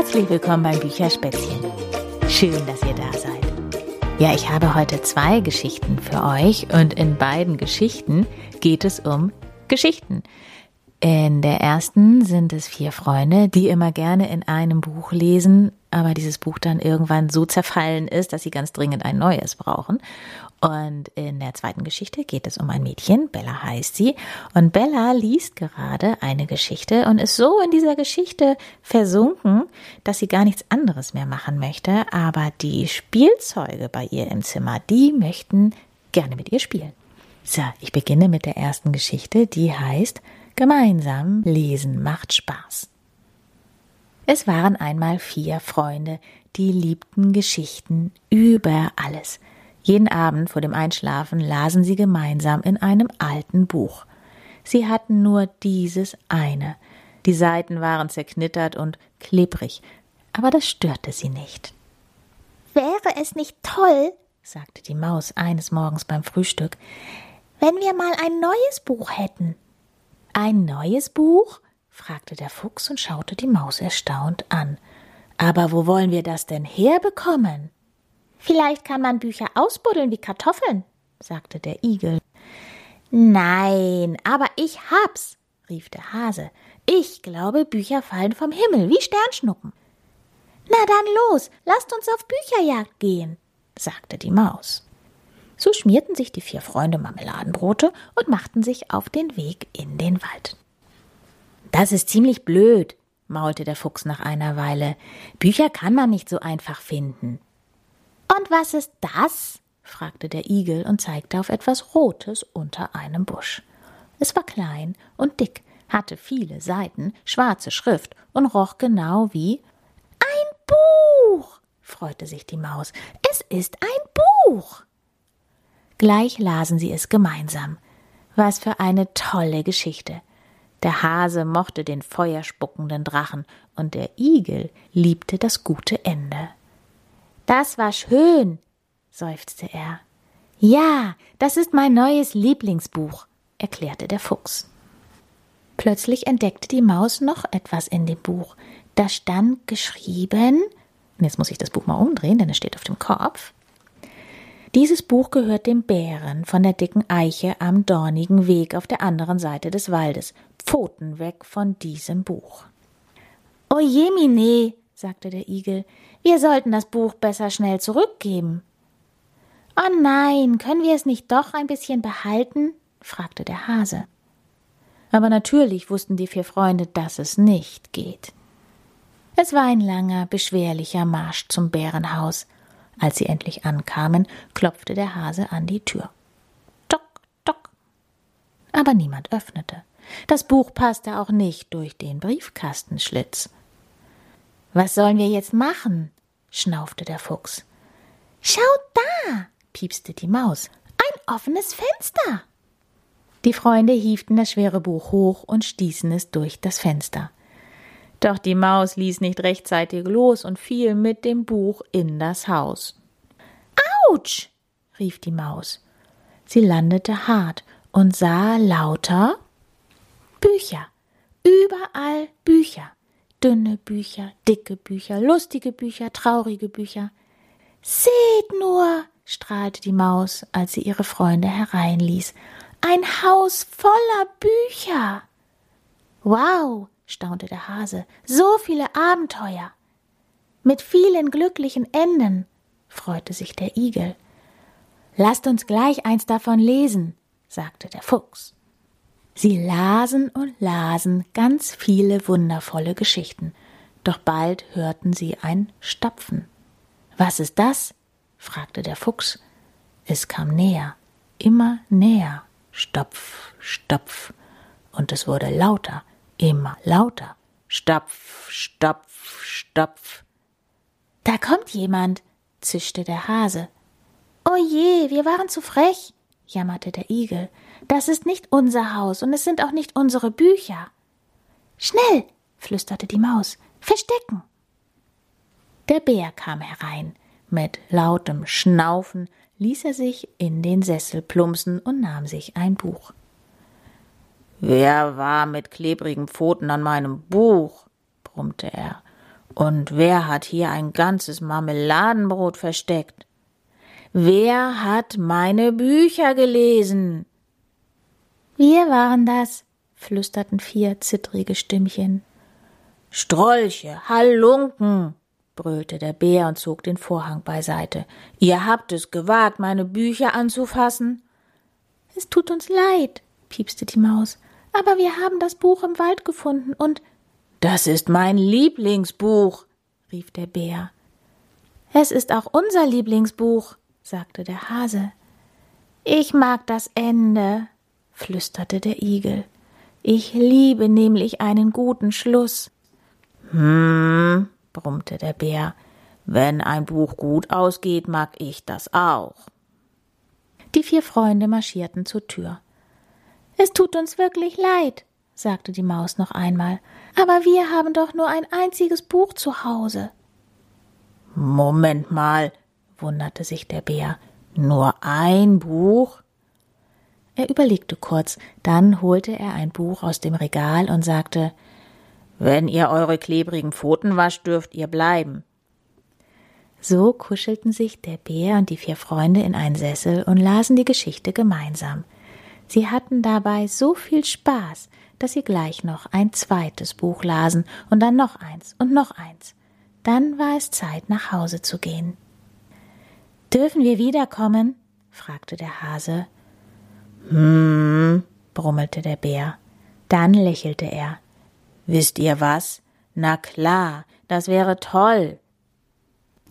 Herzlich willkommen beim Bücherspätzchen. Schön, dass ihr da seid. Ja, ich habe heute zwei Geschichten für euch und in beiden Geschichten geht es um Geschichten. In der ersten sind es vier Freunde, die immer gerne in einem Buch lesen, aber dieses Buch dann irgendwann so zerfallen ist, dass sie ganz dringend ein neues brauchen. Und in der zweiten Geschichte geht es um ein Mädchen, Bella heißt sie, und Bella liest gerade eine Geschichte und ist so in dieser Geschichte versunken, dass sie gar nichts anderes mehr machen möchte, aber die Spielzeuge bei ihr im Zimmer, die möchten gerne mit ihr spielen. So, ich beginne mit der ersten Geschichte, die heißt Gemeinsam lesen macht Spaß. Es waren einmal vier Freunde, die liebten Geschichten über alles. Jeden Abend vor dem Einschlafen lasen sie gemeinsam in einem alten Buch. Sie hatten nur dieses eine. Die Seiten waren zerknittert und klebrig, aber das störte sie nicht. Wäre es nicht toll, sagte die Maus eines Morgens beim Frühstück, wenn wir mal ein neues Buch hätten. Ein neues Buch? Fragte der Fuchs und schaute die Maus erstaunt an. Aber wo wollen wir das denn herbekommen? Vielleicht kann man Bücher ausbuddeln wie Kartoffeln, sagte der Igel. Nein, aber ich hab's, rief der Hase. Ich glaube, Bücher fallen vom Himmel wie Sternschnuppen. Na dann los, lasst uns auf Bücherjagd gehen, sagte die Maus. So schmierten sich die vier Freunde Marmeladenbrote und machten sich auf den Weg in den Wald. Das ist ziemlich blöd, maulte der Fuchs nach einer Weile. Bücher kann man nicht so einfach finden. Und was ist das? fragte der Igel und zeigte auf etwas Rotes unter einem Busch. Es war klein und dick, hatte viele Seiten, schwarze Schrift und roch genau wie ein Buch, freute sich die Maus. Es ist ein Buch. Gleich lasen sie es gemeinsam. Was für eine tolle Geschichte. Der Hase mochte den feuerspuckenden Drachen und der Igel liebte das gute Ende. Das war schön, seufzte er. Ja, das ist mein neues Lieblingsbuch, erklärte der Fuchs. Plötzlich entdeckte die Maus noch etwas in dem Buch. Da stand geschrieben, jetzt muss ich das Buch mal umdrehen, denn es steht auf dem Kopf. Dieses Buch gehört dem Bären von der dicken Eiche am dornigen Weg auf der anderen Seite des Waldes. Pfoten weg von diesem Buch. O Jemine, sagte der Igel, wir sollten das Buch besser schnell zurückgeben. Oh nein, können wir es nicht doch ein bisschen behalten? fragte der Hase. Aber natürlich wussten die vier Freunde, dass es nicht geht. Es war ein langer, beschwerlicher Marsch zum Bärenhaus. Als sie endlich ankamen, klopfte der Hase an die Tür. Tock, tock. Aber niemand öffnete. Das Buch passte auch nicht durch den Briefkastenschlitz. Was sollen wir jetzt machen? schnaufte der Fuchs. Schau da, piepste die Maus. Ein offenes Fenster. Die Freunde hieften das schwere Buch hoch und stießen es durch das Fenster. Doch die Maus ließ nicht rechtzeitig los und fiel mit dem Buch in das Haus. Autsch! rief die Maus. Sie landete hart und sah lauter Bücher. Überall Bücher dünne Bücher, dicke Bücher, lustige Bücher, traurige Bücher. Seht nur, strahlte die Maus, als sie ihre Freunde hereinließ, ein Haus voller Bücher. Wow, staunte der Hase, so viele Abenteuer. Mit vielen glücklichen Enden, freute sich der Igel. Lasst uns gleich eins davon lesen, sagte der Fuchs. Sie lasen und lasen ganz viele wundervolle Geschichten, doch bald hörten sie ein Stapfen. Was ist das? fragte der Fuchs. Es kam näher, immer näher, Stopf, Stopf, und es wurde lauter, immer lauter, Stopf, Stopf, Stopf. Da kommt jemand, zischte der Hase. O je, wir waren zu frech, jammerte der Igel. Das ist nicht unser Haus und es sind auch nicht unsere Bücher. Schnell, flüsterte die Maus, verstecken. Der Bär kam herein. Mit lautem Schnaufen ließ er sich in den Sessel plumpsen und nahm sich ein Buch. Wer war mit klebrigen Pfoten an meinem Buch? brummte er. Und wer hat hier ein ganzes Marmeladenbrot versteckt? Wer hat meine Bücher gelesen? Wir waren das, flüsterten vier zittrige Stimmchen. Strolche, Halunken, brüllte der Bär und zog den Vorhang beiseite. Ihr habt es gewagt, meine Bücher anzufassen? Es tut uns leid, piepste die Maus, aber wir haben das Buch im Wald gefunden und Das ist mein Lieblingsbuch, rief der Bär. Es ist auch unser Lieblingsbuch, sagte der Hase. Ich mag das Ende, flüsterte der Igel. Ich liebe nämlich einen guten Schluss. Hm, brummte der Bär, wenn ein Buch gut ausgeht, mag ich das auch. Die vier Freunde marschierten zur Tür. Es tut uns wirklich leid, sagte die Maus noch einmal, aber wir haben doch nur ein einziges Buch zu Hause. Moment mal, wunderte sich der Bär. Nur ein Buch? Er überlegte kurz, dann holte er ein Buch aus dem Regal und sagte Wenn ihr eure klebrigen Pfoten wascht, dürft ihr bleiben. So kuschelten sich der Bär und die vier Freunde in einen Sessel und lasen die Geschichte gemeinsam. Sie hatten dabei so viel Spaß, dass sie gleich noch ein zweites Buch lasen und dann noch eins und noch eins. Dann war es Zeit, nach Hause zu gehen. Dürfen wir wiederkommen? fragte der Hase. Hm, brummelte der Bär. Dann lächelte er. Wisst ihr was? Na klar, das wäre toll.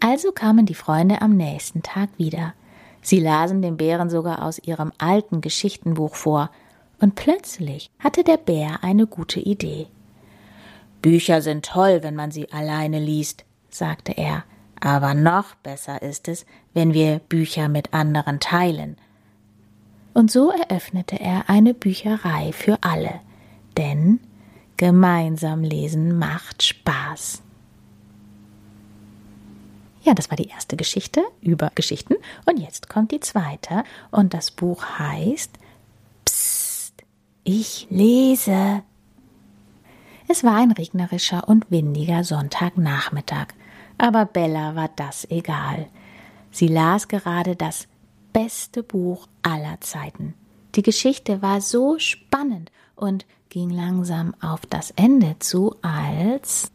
Also kamen die Freunde am nächsten Tag wieder. Sie lasen dem Bären sogar aus ihrem alten Geschichtenbuch vor, und plötzlich hatte der Bär eine gute Idee. Bücher sind toll, wenn man sie alleine liest, sagte er, aber noch besser ist es, wenn wir Bücher mit anderen teilen. Und so eröffnete er eine Bücherei für alle, denn gemeinsam lesen macht Spaß. Ja, das war die erste Geschichte über Geschichten. Und jetzt kommt die zweite. Und das Buch heißt Psst, ich lese. Es war ein regnerischer und windiger Sonntagnachmittag. Aber Bella war das egal. Sie las gerade das beste Buch aller Zeiten. Die Geschichte war so spannend und ging langsam auf das Ende zu, als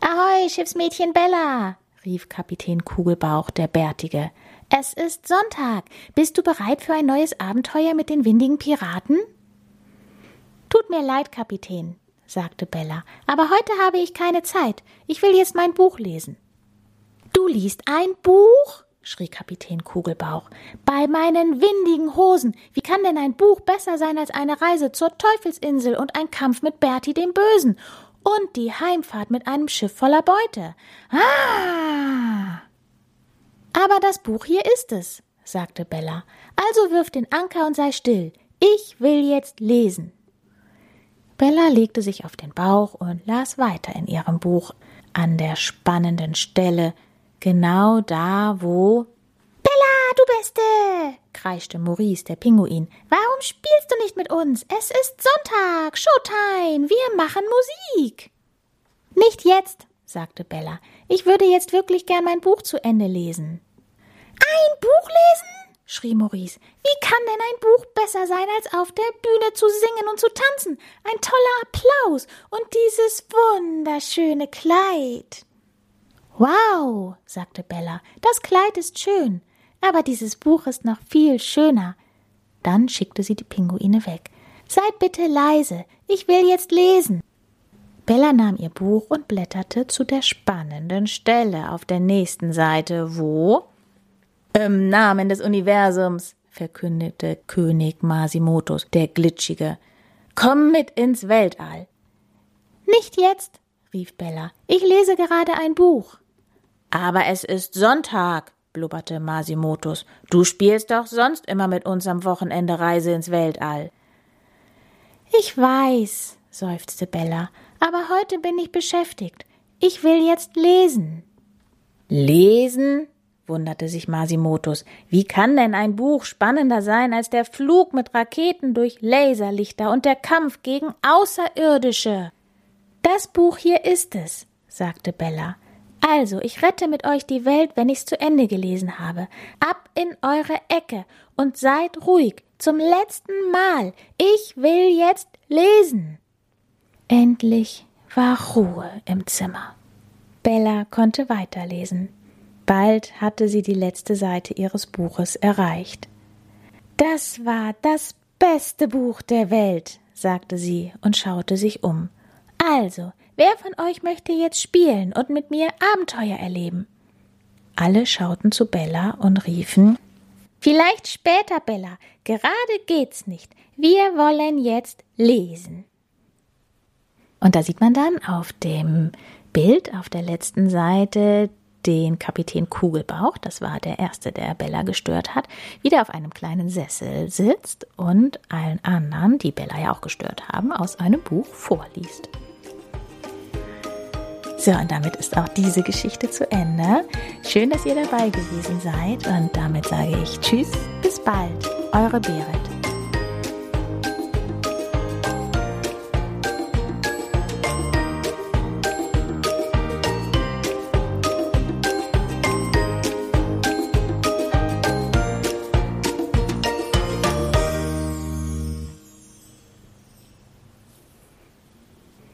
Ahoi, Schiffsmädchen Bella, rief Kapitän Kugelbauch, der Bärtige. Es ist Sonntag. Bist du bereit für ein neues Abenteuer mit den windigen Piraten? Tut mir leid, Kapitän, sagte Bella, aber heute habe ich keine Zeit. Ich will jetzt mein Buch lesen. Du liest ein Buch? schrie Kapitän Kugelbauch. Bei meinen windigen Hosen. Wie kann denn ein Buch besser sein als eine Reise zur Teufelsinsel und ein Kampf mit Bertie dem Bösen? Und die Heimfahrt mit einem Schiff voller Beute. Ah! Aber das Buch hier ist es, sagte Bella. Also wirf den Anker und sei still. Ich will jetzt lesen. Bella legte sich auf den Bauch und las weiter in ihrem Buch an der spannenden Stelle, genau da, wo Bella, du Beste! Kreischte Maurice, der Pinguin. Warum spielst du nicht mit uns? Es ist Sonntag, Showtime, wir machen Musik. Nicht jetzt, sagte Bella. Ich würde jetzt wirklich gern mein Buch zu Ende lesen. Ein Buch lesen? schrie Maurice. Wie kann denn ein Buch besser sein, als auf der Bühne zu singen und zu tanzen? Ein toller Applaus und dieses wunderschöne Kleid. Wow, sagte Bella, das Kleid ist schön, aber dieses Buch ist noch viel schöner. Dann schickte sie die Pinguine weg. Seid bitte leise, ich will jetzt lesen. Bella nahm ihr Buch und blätterte zu der spannenden Stelle auf der nächsten Seite, wo Im Namen des Universums, verkündete König Masimotos, der Glitschige. Komm mit ins Weltall. Nicht jetzt, rief Bella. Ich lese gerade ein Buch. Aber es ist Sonntag, blubberte Masimotus. Du spielst doch sonst immer mit uns am Wochenende Reise ins Weltall. Ich weiß, seufzte Bella, aber heute bin ich beschäftigt. Ich will jetzt lesen. Lesen? wunderte sich Masimotus. Wie kann denn ein Buch spannender sein als der Flug mit Raketen durch Laserlichter und der Kampf gegen Außerirdische? Das Buch hier ist es, sagte Bella. Also, ich rette mit euch die Welt, wenn ich's zu Ende gelesen habe. Ab in eure Ecke und seid ruhig. Zum letzten Mal. Ich will jetzt lesen. Endlich war Ruhe im Zimmer. Bella konnte weiterlesen. Bald hatte sie die letzte Seite ihres Buches erreicht. Das war das beste Buch der Welt, sagte sie und schaute sich um. Also, wer von euch möchte jetzt spielen und mit mir Abenteuer erleben? Alle schauten zu Bella und riefen Vielleicht später, Bella. Gerade geht's nicht. Wir wollen jetzt lesen. Und da sieht man dann auf dem Bild auf der letzten Seite den Kapitän Kugelbauch, das war der erste, der Bella gestört hat, wieder auf einem kleinen Sessel sitzt und allen anderen, die Bella ja auch gestört haben, aus einem Buch vorliest. So, und damit ist auch diese Geschichte zu Ende. Schön, dass ihr dabei gewesen seid und damit sage ich Tschüss, bis bald, eure Berit.